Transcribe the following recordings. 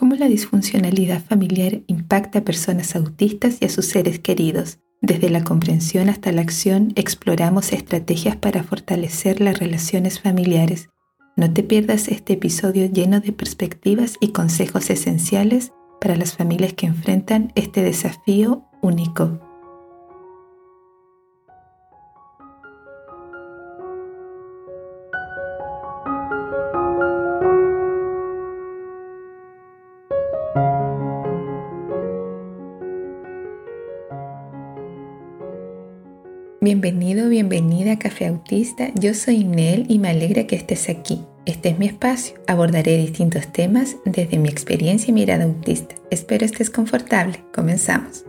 cómo la disfuncionalidad familiar impacta a personas autistas y a sus seres queridos. Desde la comprensión hasta la acción exploramos estrategias para fortalecer las relaciones familiares. No te pierdas este episodio lleno de perspectivas y consejos esenciales para las familias que enfrentan este desafío único. Bienvenida a Café Autista. Yo soy Nel y me alegra que estés aquí. Este es mi espacio. Abordaré distintos temas desde mi experiencia y mirada autista. Espero estés confortable. Comenzamos.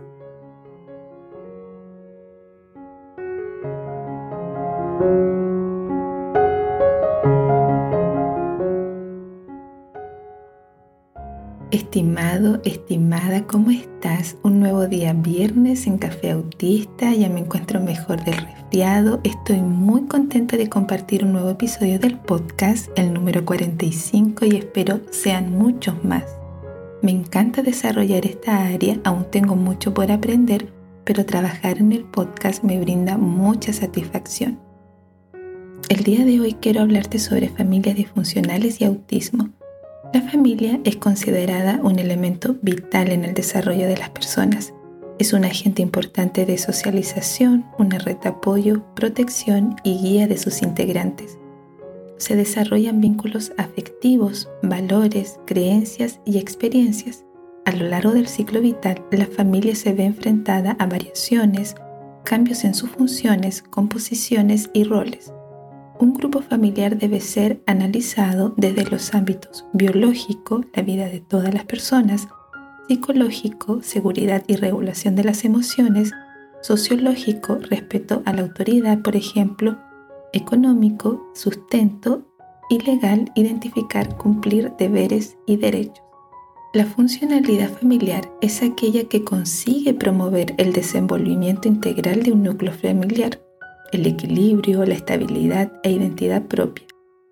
Estimado, estimada, ¿cómo estás? Un nuevo día viernes en Café Autista, ya me encuentro mejor del Estoy muy contenta de compartir un nuevo episodio del podcast, el número 45, y espero sean muchos más. Me encanta desarrollar esta área, aún tengo mucho por aprender, pero trabajar en el podcast me brinda mucha satisfacción. El día de hoy quiero hablarte sobre familias disfuncionales y autismo la familia es considerada un elemento vital en el desarrollo de las personas. Es un agente importante de socialización, una red de apoyo, protección y guía de sus integrantes. Se desarrollan vínculos afectivos, valores, creencias y experiencias. A lo largo del ciclo vital, la familia se ve enfrentada a variaciones, cambios en sus funciones, composiciones y roles un grupo familiar debe ser analizado desde los ámbitos biológico, la vida de todas las personas, psicológico, seguridad y regulación de las emociones, sociológico, respeto a la autoridad, por ejemplo, económico, sustento y legal, identificar, cumplir deberes y derechos. La funcionalidad familiar es aquella que consigue promover el desenvolvimiento integral de un núcleo familiar el equilibrio, la estabilidad e identidad propia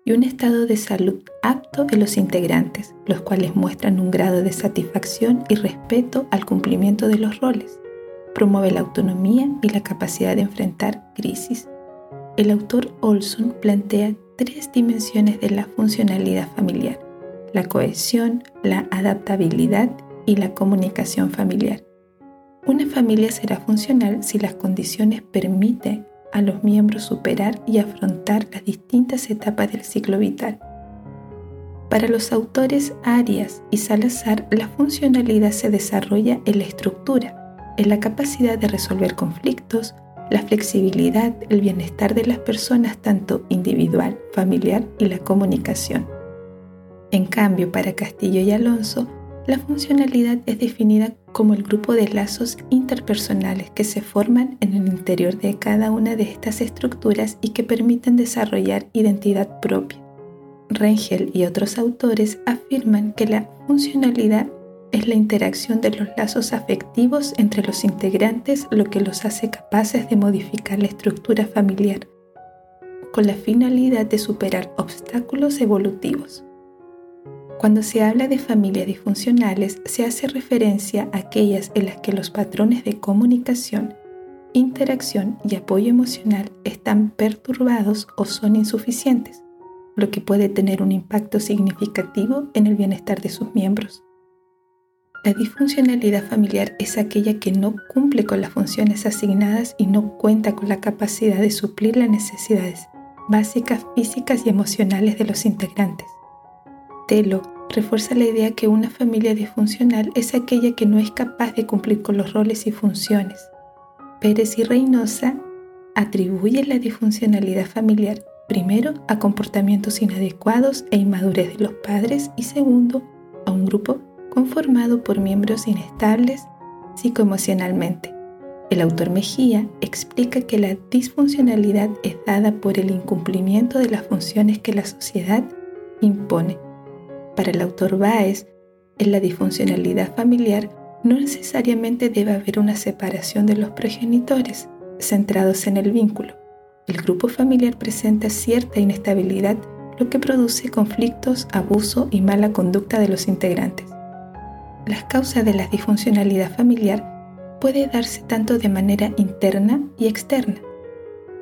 y un estado de salud apto de los integrantes, los cuales muestran un grado de satisfacción y respeto al cumplimiento de los roles. Promueve la autonomía y la capacidad de enfrentar crisis. El autor Olson plantea tres dimensiones de la funcionalidad familiar, la cohesión, la adaptabilidad y la comunicación familiar. Una familia será funcional si las condiciones permiten a los miembros superar y afrontar las distintas etapas del ciclo vital. Para los autores Arias y Salazar, la funcionalidad se desarrolla en la estructura, en la capacidad de resolver conflictos, la flexibilidad, el bienestar de las personas tanto individual, familiar y la comunicación. En cambio, para Castillo y Alonso, la funcionalidad es definida como el grupo de lazos interpersonales que se forman en el interior de cada una de estas estructuras y que permiten desarrollar identidad propia. Rengel y otros autores afirman que la funcionalidad es la interacción de los lazos afectivos entre los integrantes lo que los hace capaces de modificar la estructura familiar con la finalidad de superar obstáculos evolutivos. Cuando se habla de familias disfuncionales, se hace referencia a aquellas en las que los patrones de comunicación, interacción y apoyo emocional están perturbados o son insuficientes, lo que puede tener un impacto significativo en el bienestar de sus miembros. La disfuncionalidad familiar es aquella que no cumple con las funciones asignadas y no cuenta con la capacidad de suplir las necesidades básicas físicas y emocionales de los integrantes. Telo refuerza la idea que una familia disfuncional es aquella que no es capaz de cumplir con los roles y funciones. Pérez y Reynosa atribuyen la disfuncionalidad familiar primero a comportamientos inadecuados e inmadurez de los padres y segundo a un grupo conformado por miembros inestables psicoemocionalmente. El autor Mejía explica que la disfuncionalidad es dada por el incumplimiento de las funciones que la sociedad impone para el autor Baez, en la disfuncionalidad familiar no necesariamente debe haber una separación de los progenitores, centrados en el vínculo. El grupo familiar presenta cierta inestabilidad, lo que produce conflictos, abuso y mala conducta de los integrantes. las causas de la disfuncionalidad familiar puede darse tanto de manera interna y externa.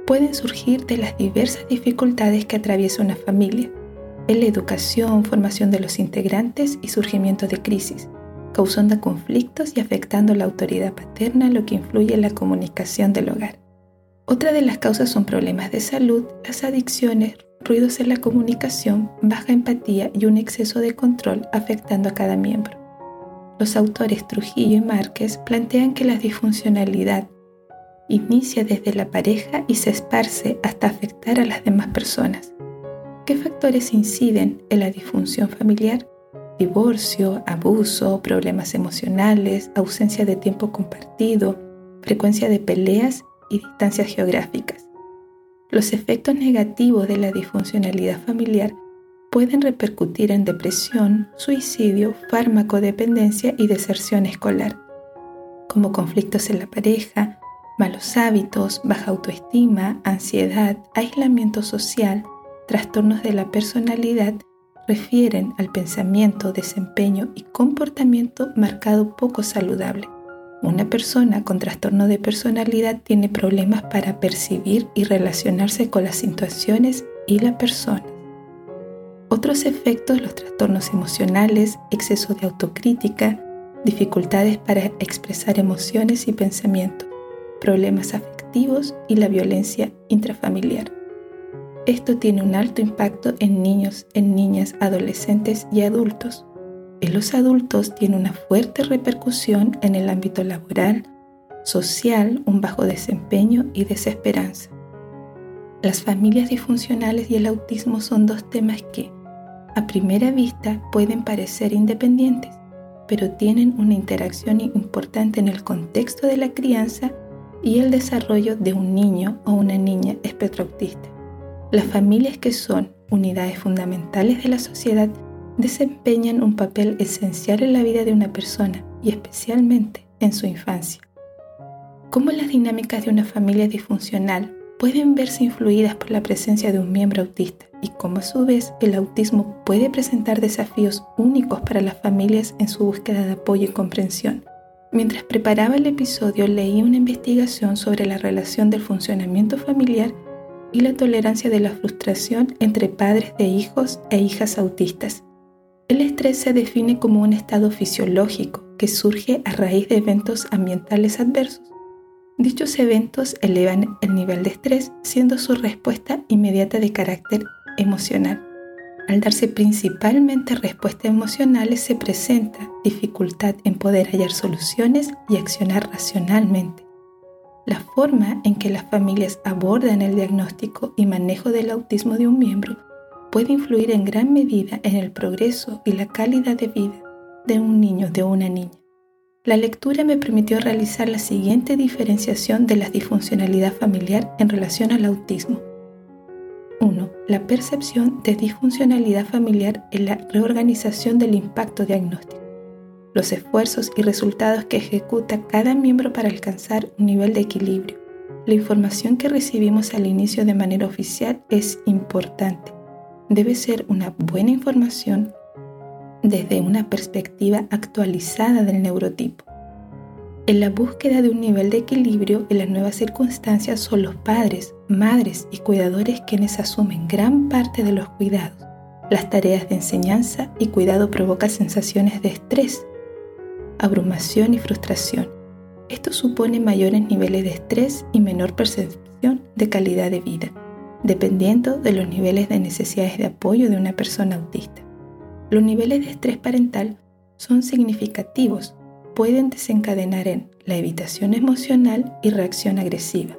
Pueden surgir de las diversas dificultades que atraviesa una familia, en la educación, formación de los integrantes y surgimiento de crisis, causando conflictos y afectando la autoridad paterna, lo que influye en la comunicación del hogar. Otra de las causas son problemas de salud, las adicciones, ruidos en la comunicación, baja empatía y un exceso de control afectando a cada miembro. Los autores Trujillo y Márquez plantean que la disfuncionalidad inicia desde la pareja y se esparce hasta afectar a las demás personas. ¿Qué factores inciden en la disfunción familiar? Divorcio, abuso, problemas emocionales, ausencia de tiempo compartido, frecuencia de peleas y distancias geográficas. Los efectos negativos de la disfuncionalidad familiar pueden repercutir en depresión, suicidio, farmacodependencia y deserción escolar, como conflictos en la pareja, malos hábitos, baja autoestima, ansiedad, aislamiento social, trastornos de la personalidad refieren al pensamiento, desempeño y comportamiento marcado poco saludable. Una persona con trastorno de personalidad tiene problemas para percibir y relacionarse con las situaciones y la persona. Otros efectos, los trastornos emocionales, exceso de autocrítica, dificultades para expresar emociones y pensamientos, problemas afectivos y la violencia intrafamiliar. Esto tiene un alto impacto en niños, en niñas, adolescentes y adultos. En los adultos tiene una fuerte repercusión en el ámbito laboral, social, un bajo desempeño y desesperanza. Las familias disfuncionales y el autismo son dos temas que, a primera vista pueden parecer independientes, pero tienen una interacción importante en el contexto de la crianza y el desarrollo de un niño o una niña espectroautista. Las familias que son unidades fundamentales de la sociedad desempeñan un papel esencial en la vida de una persona y especialmente en su infancia. ¿Cómo las dinámicas de una familia disfuncional pueden verse influidas por la presencia de un miembro autista y cómo a su vez el autismo puede presentar desafíos únicos para las familias en su búsqueda de apoyo y comprensión. Mientras preparaba el episodio leí una investigación sobre la relación del funcionamiento familiar y la tolerancia de la frustración entre padres de hijos e hijas autistas. El estrés se define como un estado fisiológico que surge a raíz de eventos ambientales adversos Dichos eventos elevan el nivel de estrés, siendo su respuesta inmediata de carácter emocional. Al darse principalmente respuestas emocionales se presenta dificultad en poder hallar soluciones y accionar racionalmente. La forma en que las familias abordan el diagnóstico y manejo del autismo de un miembro puede influir en gran medida en el progreso y la calidad de vida de un niño o de una niña. La lectura me permitió realizar la siguiente diferenciación de la disfuncionalidad familiar en relación al autismo. 1. La percepción de disfuncionalidad familiar en la reorganización del impacto diagnóstico. Los esfuerzos y resultados que ejecuta cada miembro para alcanzar un nivel de equilibrio. La información que recibimos al inicio de manera oficial es importante. Debe ser una buena información desde una perspectiva actualizada del neurotipo. En la búsqueda de un nivel de equilibrio en las nuevas circunstancias son los padres, madres y cuidadores quienes asumen gran parte de los cuidados. Las tareas de enseñanza y cuidado provocan sensaciones de estrés, abrumación y frustración. Esto supone mayores niveles de estrés y menor percepción de calidad de vida, dependiendo de los niveles de necesidades de apoyo de una persona autista. Los niveles de estrés parental son significativos, pueden desencadenar en la evitación emocional y reacción agresiva.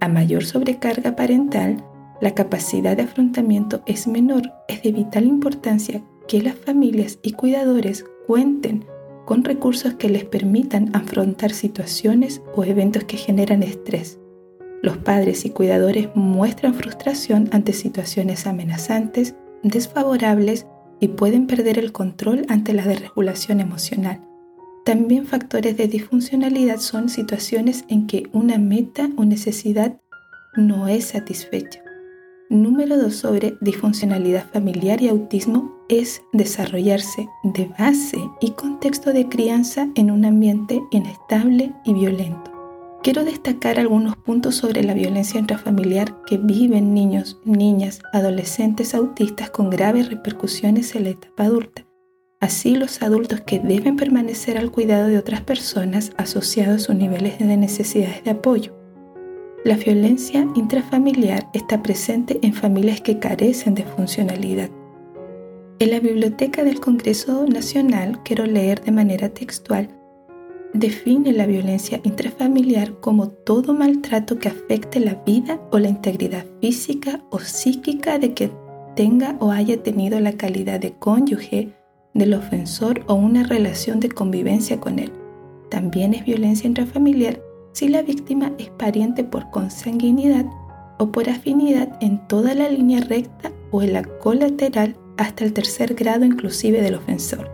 A mayor sobrecarga parental, la capacidad de afrontamiento es menor. Es de vital importancia que las familias y cuidadores cuenten con recursos que les permitan afrontar situaciones o eventos que generan estrés. Los padres y cuidadores muestran frustración ante situaciones amenazantes, desfavorables y pueden perder el control ante la desregulación emocional. También factores de disfuncionalidad son situaciones en que una meta o necesidad no es satisfecha. Número 2 sobre disfuncionalidad familiar y autismo es desarrollarse de base y contexto de crianza en un ambiente inestable y violento. Quiero destacar algunos puntos sobre la violencia intrafamiliar que viven niños, niñas, adolescentes autistas con graves repercusiones en la etapa adulta. Así los adultos que deben permanecer al cuidado de otras personas asociados a sus niveles de necesidades de apoyo. La violencia intrafamiliar está presente en familias que carecen de funcionalidad. En la Biblioteca del Congreso Nacional, quiero leer de manera textual, define la violencia intrafamiliar como todo maltrato que afecte la vida o la integridad física o psíquica de que tenga o haya tenido la calidad de cónyuge del ofensor o una relación de convivencia con él. También es violencia intrafamiliar si la víctima es pariente por consanguinidad o por afinidad en toda la línea recta o en la colateral hasta el tercer grado inclusive del ofensor,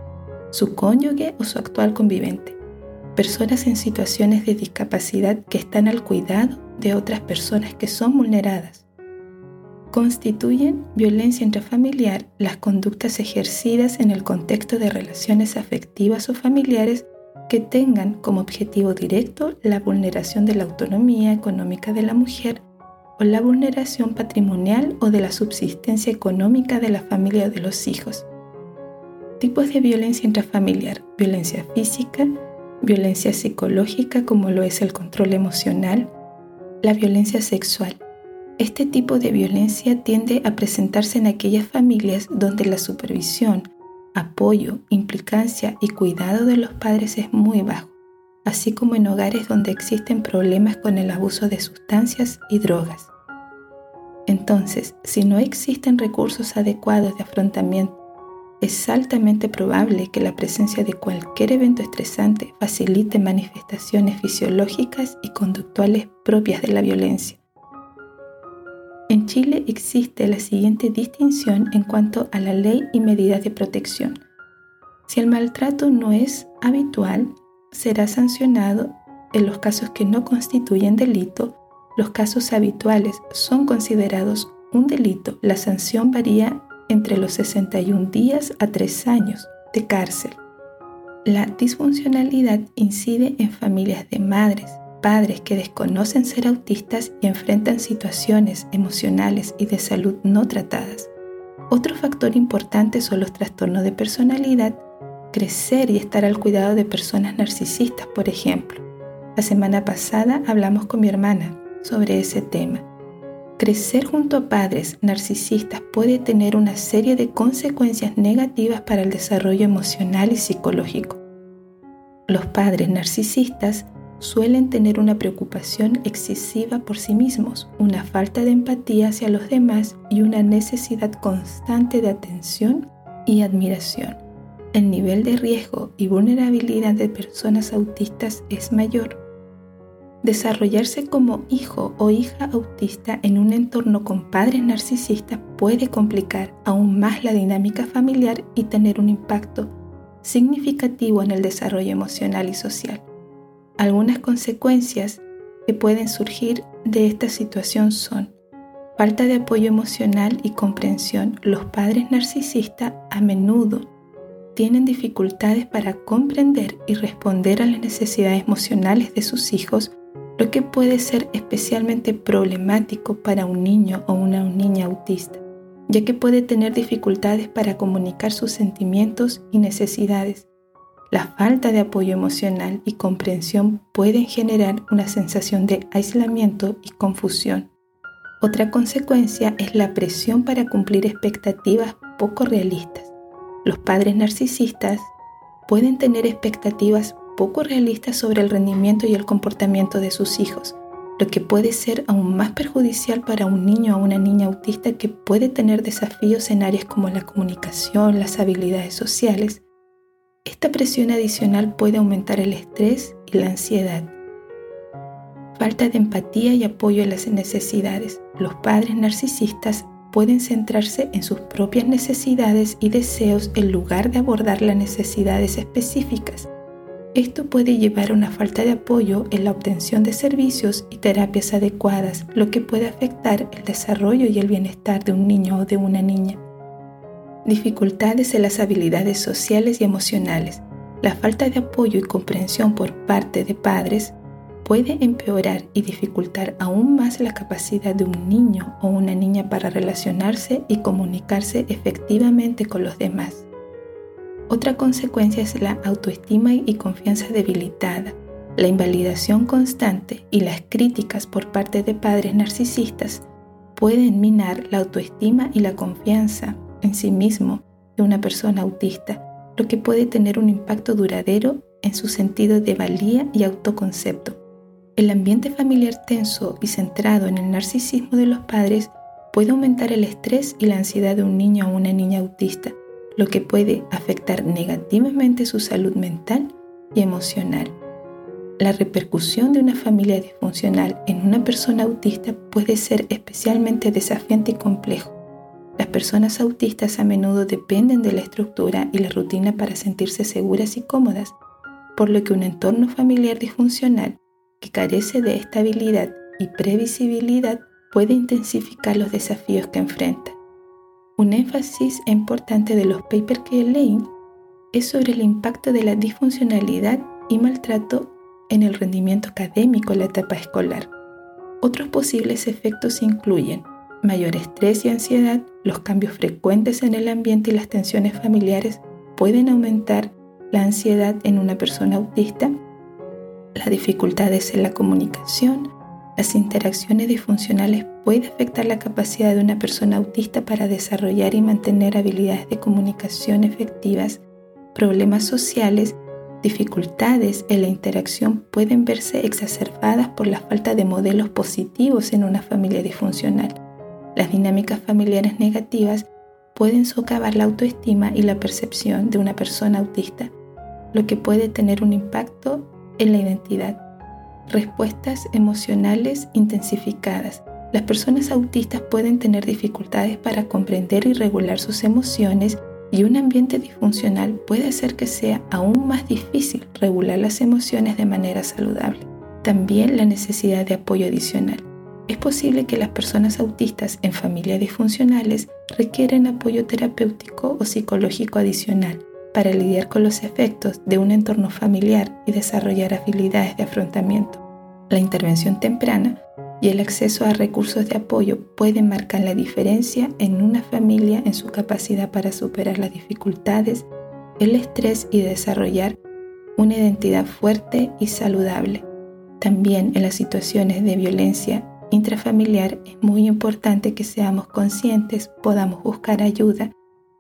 su cónyuge o su actual convivente, personas en situaciones de discapacidad que están al cuidado de otras personas que son vulneradas. Constituyen violencia intrafamiliar las conductas ejercidas en el contexto de relaciones afectivas o familiares que tengan como objetivo directo la vulneración de la autonomía económica de la mujer o la vulneración patrimonial o de la subsistencia económica de la familia o de los hijos. Tipos de violencia intrafamiliar, violencia física, violencia psicológica como lo es el control emocional, la violencia sexual. Este tipo de violencia tiende a presentarse en aquellas familias donde la supervisión, apoyo, implicancia y cuidado de los padres es muy bajo, así como en hogares donde existen problemas con el abuso de sustancias y drogas. Entonces, si no existen recursos adecuados de afrontamiento, es altamente probable que la presencia de cualquier evento estresante facilite manifestaciones fisiológicas y conductuales propias de la violencia en Chile existe la siguiente distinción en cuanto a la ley y medidas de protección. Si el maltrato no es habitual, será sancionado en los casos que no constituyen delito. Los casos habituales son considerados un delito. La sanción varía entre los 61 días a 3 años de cárcel. La disfuncionalidad incide en familias de madres, padres que desconocen ser autistas y enfrentan situaciones emocionales y de salud no tratadas. Otro factor importante son los trastornos de personalidad, crecer y estar al cuidado de personas narcisistas, por ejemplo. La semana pasada hablamos con mi hermana sobre ese tema. Crecer junto a padres narcisistas puede tener una serie de consecuencias negativas para el desarrollo emocional y psicológico. Los padres narcisistas suelen tener una preocupación excesiva por sí mismos, una falta de empatía hacia los demás y una necesidad constante de atención y admiración. El nivel de riesgo y vulnerabilidad de personas autistas es mayor. Desarrollarse como hijo o hija autista en un entorno con padres narcisistas puede complicar aún más la dinámica familiar y tener un impacto significativo en el desarrollo emocional y social. Algunas consecuencias que pueden surgir de esta situación son falta de apoyo emocional y comprensión. Los padres narcisistas a menudo tienen dificultades para comprender y responder a las necesidades emocionales de sus hijos, lo que puede ser especialmente problemático para un niño o una niña autista, ya que puede tener dificultades para comunicar sus sentimientos y necesidades la falta de apoyo emocional y comprensión pueden generar una sensación de aislamiento y confusión. Otra consecuencia es la presión para cumplir expectativas poco realistas. Los padres narcisistas pueden tener expectativas poco realistas sobre el rendimiento y el comportamiento de sus hijos, lo que puede ser aún más perjudicial para un niño o una niña autista que puede tener desafíos en áreas como la comunicación, las habilidades sociales esta presión adicional puede aumentar el estrés y la ansiedad. Falta de empatía y apoyo a las necesidades. Los padres narcisistas pueden centrarse en sus propias necesidades y deseos en lugar de abordar las necesidades específicas. Esto puede llevar a una falta de apoyo en la obtención de servicios y terapias adecuadas, lo que puede afectar el desarrollo y el bienestar de un niño o de una niña. Dificultades en las habilidades sociales y emocionales. La falta de apoyo y comprensión por parte de padres puede empeorar y dificultar aún más la capacidad de un niño o una niña para relacionarse y comunicarse efectivamente con los demás. Otra consecuencia es la autoestima y confianza debilitada. La invalidación constante y las críticas por parte de padres narcisistas pueden minar la autoestima y la confianza en sí mismo de una persona autista, lo que puede tener un impacto duradero en su sentido de valía y autoconcepto. El ambiente familiar tenso y centrado en el narcisismo de los padres puede aumentar el estrés y la ansiedad de un niño o una niña autista, lo que puede afectar negativamente su salud mental y emocional. La repercusión de una familia disfuncional en una persona autista puede ser especialmente desafiante y complejo. Las personas autistas a menudo dependen de la estructura y la rutina para sentirse seguras y cómodas, por lo que un entorno familiar disfuncional que carece de estabilidad y previsibilidad puede intensificar los desafíos que enfrenta. Un énfasis importante de los papers que leí es sobre el impacto de la disfuncionalidad y maltrato en el rendimiento académico en la etapa escolar. Otros posibles efectos incluyen mayor estrés y ansiedad, los cambios frecuentes en el ambiente y las tensiones familiares pueden aumentar la ansiedad en una persona autista las dificultades en la comunicación, las interacciones disfuncionales pueden afectar la capacidad de una persona autista para desarrollar y mantener habilidades de comunicación efectivas, problemas sociales, dificultades en la interacción pueden verse exacerbadas por la falta de modelos positivos en una familia disfuncional. Las dinámicas familiares negativas pueden socavar la autoestima y la percepción de una persona autista, lo que puede tener un impacto en la identidad. Respuestas emocionales intensificadas. Las personas autistas pueden tener dificultades para comprender y regular sus emociones y un ambiente disfuncional puede hacer que sea aún más difícil regular las emociones de manera saludable. También la necesidad de apoyo adicional. Es posible que las personas autistas en familias disfuncionales requieran apoyo terapéutico o psicológico adicional para lidiar con los efectos de un entorno familiar y desarrollar habilidades de afrontamiento. La intervención temprana y el acceso a recursos de apoyo pueden marcar la diferencia en una familia en su capacidad para superar las dificultades, el estrés y desarrollar una identidad fuerte y saludable. También en las situaciones de violencia intrafamiliar es muy importante que seamos conscientes, podamos buscar ayuda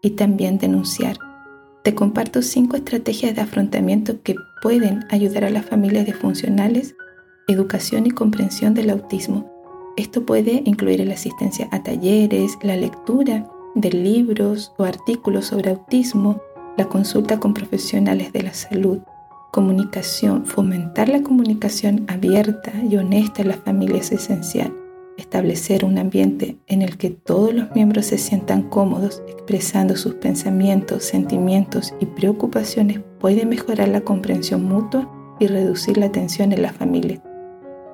y también denunciar. Te comparto cinco estrategias de afrontamiento que pueden ayudar a las familias disfuncionales, educación y comprensión del autismo. Esto puede incluir la asistencia a talleres, la lectura de libros o artículos sobre autismo, la consulta con profesionales de la salud, fomentar la comunicación abierta y honesta en las familias es esencial establecer un ambiente en el que todos los miembros se sientan cómodos expresando sus pensamientos, sentimientos y preocupaciones puede mejorar la comprensión mutua y reducir la tensión en la familia.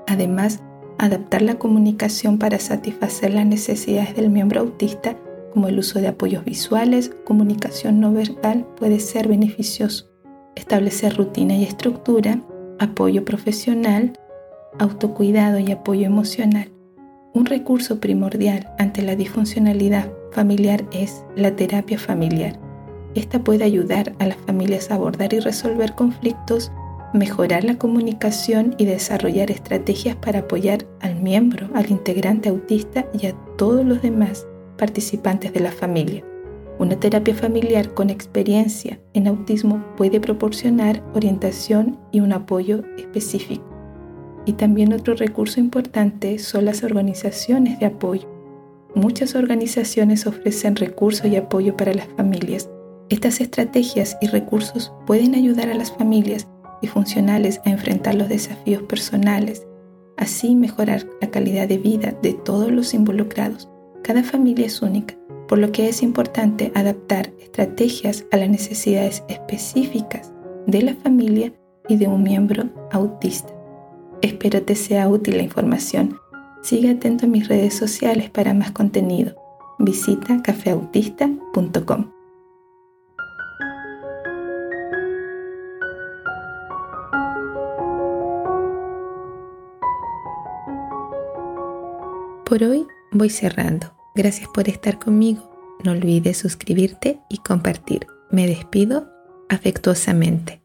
Además, adaptar la comunicación para satisfacer las necesidades del miembro autista, como el uso de apoyos visuales comunicación no verbal, puede ser beneficioso. Establecer rutina y estructura, apoyo profesional, autocuidado y apoyo emocional un recurso primordial ante la disfuncionalidad familiar es la terapia familiar. Esta puede ayudar a las familias a abordar y resolver conflictos, mejorar la comunicación y desarrollar estrategias para apoyar al miembro, al integrante autista y a todos los demás participantes de la familia. Una terapia familiar con experiencia en autismo puede proporcionar orientación y un apoyo específico. Y también otro recurso importante son las organizaciones de apoyo. Muchas organizaciones ofrecen recursos y apoyo para las familias. Estas estrategias y recursos pueden ayudar a las familias y funcionales a enfrentar los desafíos personales, así mejorar la calidad de vida de todos los involucrados. Cada familia es única, por lo que es importante adaptar estrategias a las necesidades específicas de la familia y de un miembro autista. Espero te sea útil la información. Sigue atento a mis redes sociales para más contenido. Visita cafeautista.com. Por hoy voy cerrando. Gracias por estar conmigo. No olvides suscribirte y compartir. Me despido afectuosamente.